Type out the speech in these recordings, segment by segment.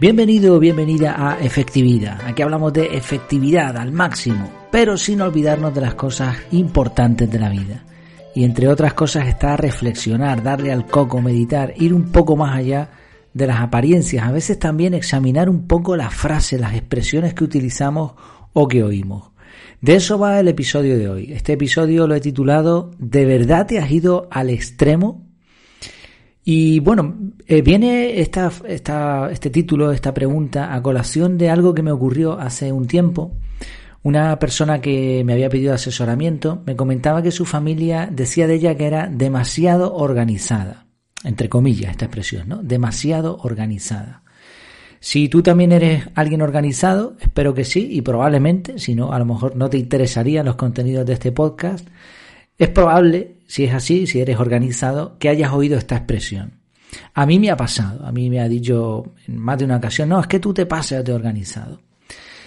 Bienvenido o bienvenida a Efectividad. Aquí hablamos de efectividad al máximo, pero sin olvidarnos de las cosas importantes de la vida. Y entre otras cosas está reflexionar, darle al coco, meditar, ir un poco más allá de las apariencias, a veces también examinar un poco las frases, las expresiones que utilizamos o que oímos. De eso va el episodio de hoy. Este episodio lo he titulado ¿De verdad te has ido al extremo? Y bueno, eh, viene esta, esta, este título, esta pregunta, a colación de algo que me ocurrió hace un tiempo. Una persona que me había pedido asesoramiento me comentaba que su familia decía de ella que era demasiado organizada, entre comillas esta expresión, ¿no? Demasiado organizada. Si tú también eres alguien organizado, espero que sí, y probablemente, si no, a lo mejor no te interesarían los contenidos de este podcast, es probable, si es así, si eres organizado, que hayas oído esta expresión. A mí me ha pasado, a mí me ha dicho en más de una ocasión, no, es que tú te pases de organizado.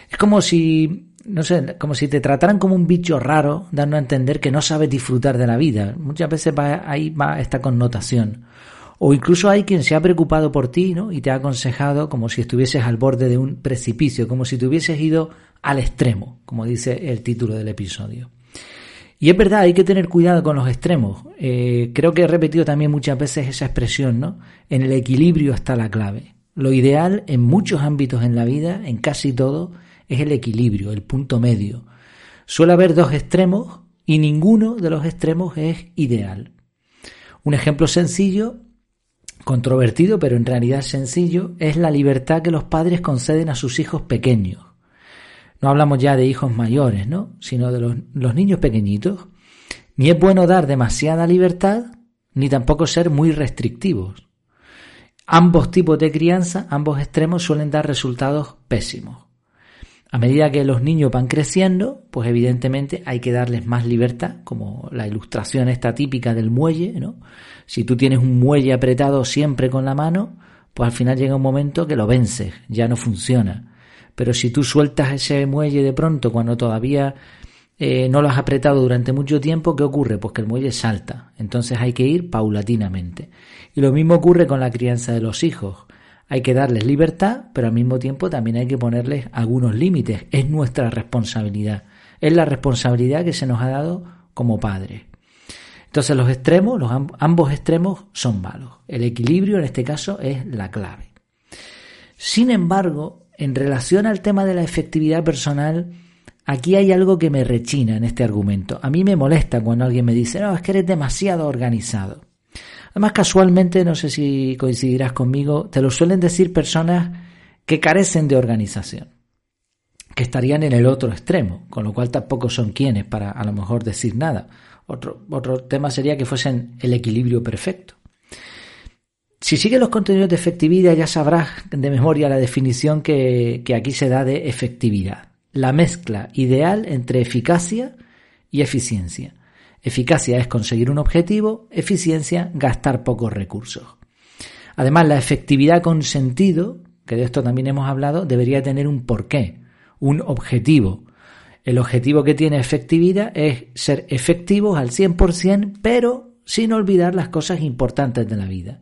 Es como si, no sé, como si te trataran como un bicho raro, dando a entender que no sabes disfrutar de la vida. Muchas veces va, ahí va esta connotación. O incluso hay quien se ha preocupado por ti, ¿no? Y te ha aconsejado como si estuvieses al borde de un precipicio, como si te hubieses ido al extremo, como dice el título del episodio. Y es verdad, hay que tener cuidado con los extremos. Eh, creo que he repetido también muchas veces esa expresión, ¿no? En el equilibrio está la clave. Lo ideal en muchos ámbitos en la vida, en casi todo, es el equilibrio, el punto medio. Suele haber dos extremos y ninguno de los extremos es ideal. Un ejemplo sencillo, controvertido, pero en realidad sencillo, es la libertad que los padres conceden a sus hijos pequeños. No hablamos ya de hijos mayores, ¿no? Sino de los, niños pequeñitos. Ni es bueno dar demasiada libertad, ni tampoco ser muy restrictivos. Ambos tipos de crianza, ambos extremos suelen dar resultados pésimos. A medida que los niños van creciendo, pues evidentemente hay que darles más libertad, como la ilustración esta típica del muelle, ¿no? Si tú tienes un muelle apretado siempre con la mano, pues al final llega un momento que lo vences, ya no funciona. Pero si tú sueltas ese muelle de pronto cuando todavía eh, no lo has apretado durante mucho tiempo, ¿qué ocurre? Pues que el muelle salta. Entonces hay que ir paulatinamente. Y lo mismo ocurre con la crianza de los hijos. Hay que darles libertad, pero al mismo tiempo también hay que ponerles algunos límites. Es nuestra responsabilidad. Es la responsabilidad que se nos ha dado como padres. Entonces los extremos, los ambos extremos son malos. El equilibrio en este caso es la clave. Sin embargo, en relación al tema de la efectividad personal, aquí hay algo que me rechina en este argumento. A mí me molesta cuando alguien me dice, no, es que eres demasiado organizado. Además, casualmente, no sé si coincidirás conmigo, te lo suelen decir personas que carecen de organización, que estarían en el otro extremo, con lo cual tampoco son quienes para a lo mejor decir nada. Otro, otro tema sería que fuesen el equilibrio perfecto. Si sigues los contenidos de efectividad ya sabrás de memoria la definición que, aquí se da de efectividad. La mezcla ideal entre eficacia y eficiencia. Eficacia es conseguir un objetivo, eficiencia gastar pocos recursos. Además, la efectividad con sentido, que de esto también hemos hablado, debería tener un porqué, un objetivo. El objetivo que tiene efectividad es ser efectivos al 100%, pero sin olvidar las cosas importantes de la vida.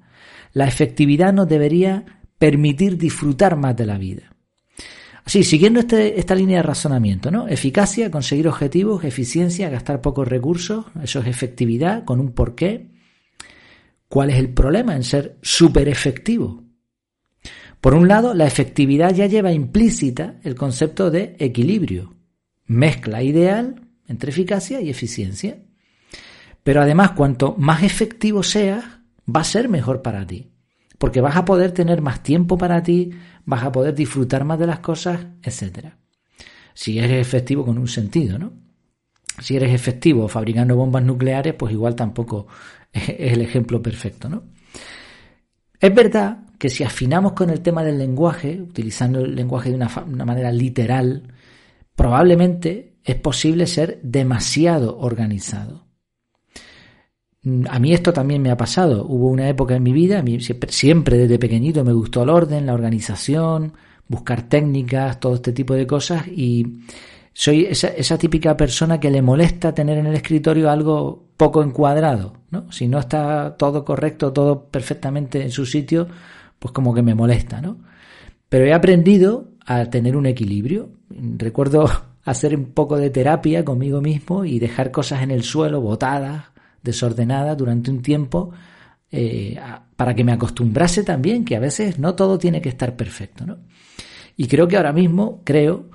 La efectividad nos debería permitir disfrutar más de la vida. Así, siguiendo este, esta línea de razonamiento, ¿no? Eficacia, conseguir objetivos, eficiencia, gastar pocos recursos, eso es efectividad, con un porqué. ¿Cuál es el problema en ser súper efectivo? Por un lado, la efectividad ya lleva implícita el concepto de equilibrio, mezcla ideal entre eficacia y eficiencia. Pero además, cuanto más efectivo seas, va a ser mejor para ti. Porque vas a poder tener más tiempo para ti, vas a poder disfrutar más de las cosas, etc. Si eres efectivo con un sentido, ¿no? Si eres efectivo fabricando bombas nucleares, pues igual tampoco es el ejemplo perfecto, ¿no? Es verdad que si afinamos con el tema del lenguaje, utilizando el lenguaje de una, una manera literal, probablemente es posible ser demasiado organizado. A mí esto también me ha pasado. Hubo una época en mi vida, mí siempre, desde pequeñito me gustó el orden, la organización, buscar técnicas, todo este tipo de cosas y soy esa, esa, típica persona que le molesta tener en el escritorio algo poco encuadrado, ¿no? Si no está todo correcto, todo perfectamente en su sitio, pues como que me molesta, ¿no? Pero he aprendido a tener un equilibrio. Recuerdo hacer un poco de terapia conmigo mismo y dejar cosas en el suelo, botadas, desordenadas durante un tiempo, eh, para que me acostumbrase también que a veces no todo tiene que estar perfecto. ¿no? Y creo que ahora mismo, creo,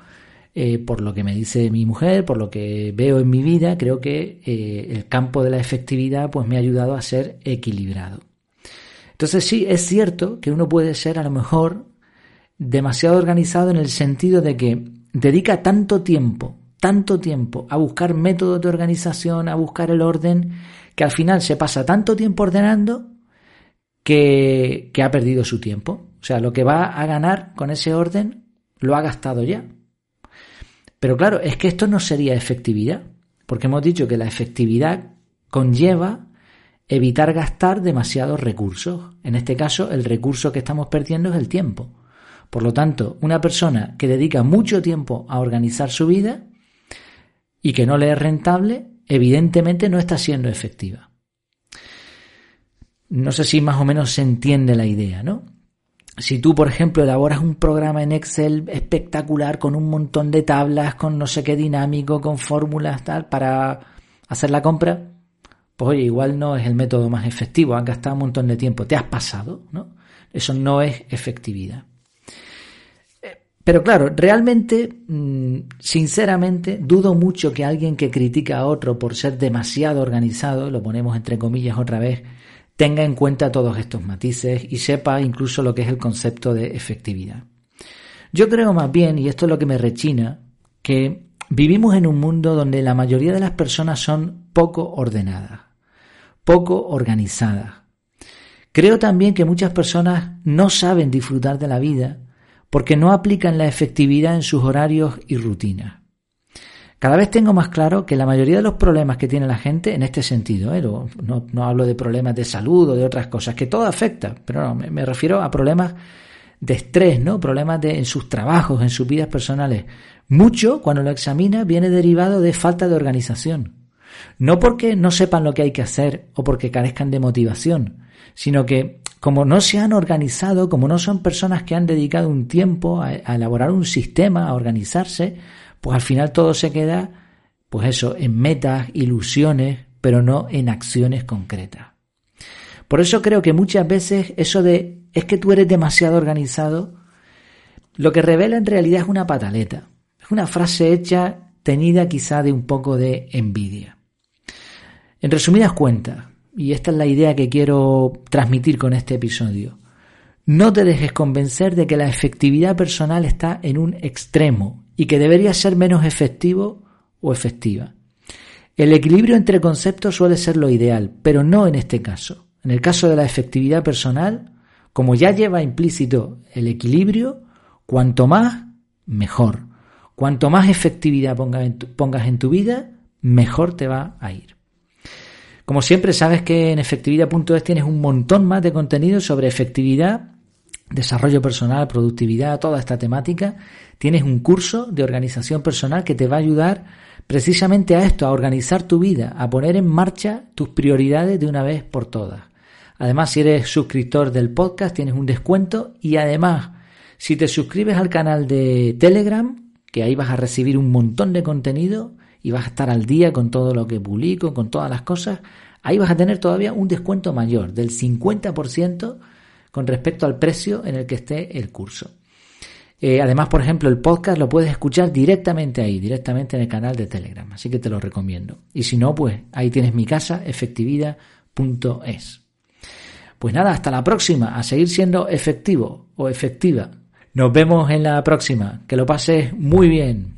eh, por lo que me dice mi mujer, por lo que veo en mi vida, creo que eh, el campo de la efectividad pues me ha ayudado a ser equilibrado. Entonces sí, es cierto que uno puede ser a lo mejor demasiado organizado en el sentido de que dedica tanto tiempo, tanto tiempo a buscar métodos de organización, a buscar el orden, que al final se pasa tanto tiempo ordenando que, ha perdido su tiempo. O sea, lo que va a ganar con ese orden lo ha gastado ya. Pero claro, es que esto no sería efectividad, porque hemos dicho que la efectividad conlleva evitar gastar demasiados recursos. En este caso, el recurso que estamos perdiendo es el tiempo. Por lo tanto, una persona que dedica mucho tiempo a organizar su vida y que no le es rentable, evidentemente no está siendo efectiva. No sé si más o menos se entiende la idea, ¿no? Si tú, por ejemplo, elaboras un programa en Excel espectacular con un montón de tablas, con no sé qué dinámico, con fórmulas, tal, para hacer la compra, pues oye, igual no es el método más efectivo, has gastado un montón de tiempo, te has pasado, ¿no? Eso no es efectividad. Pero claro, realmente, mm, sinceramente, dudo mucho que alguien que critica a otro por ser demasiado organizado, lo ponemos entre comillas otra vez, tenga en cuenta todos estos matices y sepa incluso lo que es el concepto de efectividad. Yo creo más bien, y esto es lo que me rechina, que vivimos en un mundo donde la mayoría de las personas son poco ordenadas, poco organizadas. Creo también que muchas personas no saben disfrutar de la vida porque no aplican la efectividad en sus horarios y rutinas. Cada vez tengo más claro que la mayoría de los problemas que tiene la gente en este sentido, ¿eh? no, hablo de problemas de salud o de otras cosas, que todo afecta, pero no, me, refiero a problemas de estrés, ¿no? Problemas en sus trabajos, en sus vidas personales. Mucho, cuando lo examina, viene derivado de falta de organización. No porque no sepan lo que hay que hacer o porque carezcan de motivación, sino que como no se han organizado, como no son personas que han dedicado un tiempo a, elaborar un sistema, a organizarse, pues al final todo se queda, pues eso, en metas, ilusiones, pero no en acciones concretas. Por eso creo que muchas veces eso de es que tú eres demasiado organizado, lo que revela en realidad es una pataleta, es una frase hecha tenida quizá de un poco de envidia. En resumidas cuentas, y esta es la idea que quiero transmitir con este episodio. No te dejes convencer de que la efectividad personal está en un extremo y que debería ser menos efectivo o efectiva. El equilibrio entre conceptos suele ser lo ideal, pero no en este caso. En el caso de la efectividad personal, como ya lleva implícito el equilibrio, cuanto más, mejor. Cuanto más efectividad pongas en tu vida, mejor te va a ir. Como siempre, sabes que en efectividad.es tienes un montón más de contenido sobre efectividad, desarrollo personal, productividad, toda esta temática. Tienes un curso de organización personal que te va a ayudar precisamente a esto, a organizar tu vida, a poner en marcha tus prioridades de una vez por todas. Además, si eres suscriptor del podcast, tienes un descuento y además, si te suscribes al canal de Telegram, que ahí vas a recibir un montón de contenido, y vas a estar al día con todo lo que publico, con todas las cosas, ahí vas a tener todavía un descuento mayor del 50% con respecto al precio en el que esté el curso. Eh, además, por ejemplo, el podcast lo puedes escuchar directamente ahí, directamente en el canal de Telegram, así que te lo recomiendo. Y si no, pues ahí tienes mi casa, efectividad.es. Pues nada, hasta la próxima, a seguir siendo efectivo o efectiva. Nos vemos en la próxima, que lo pases muy bien.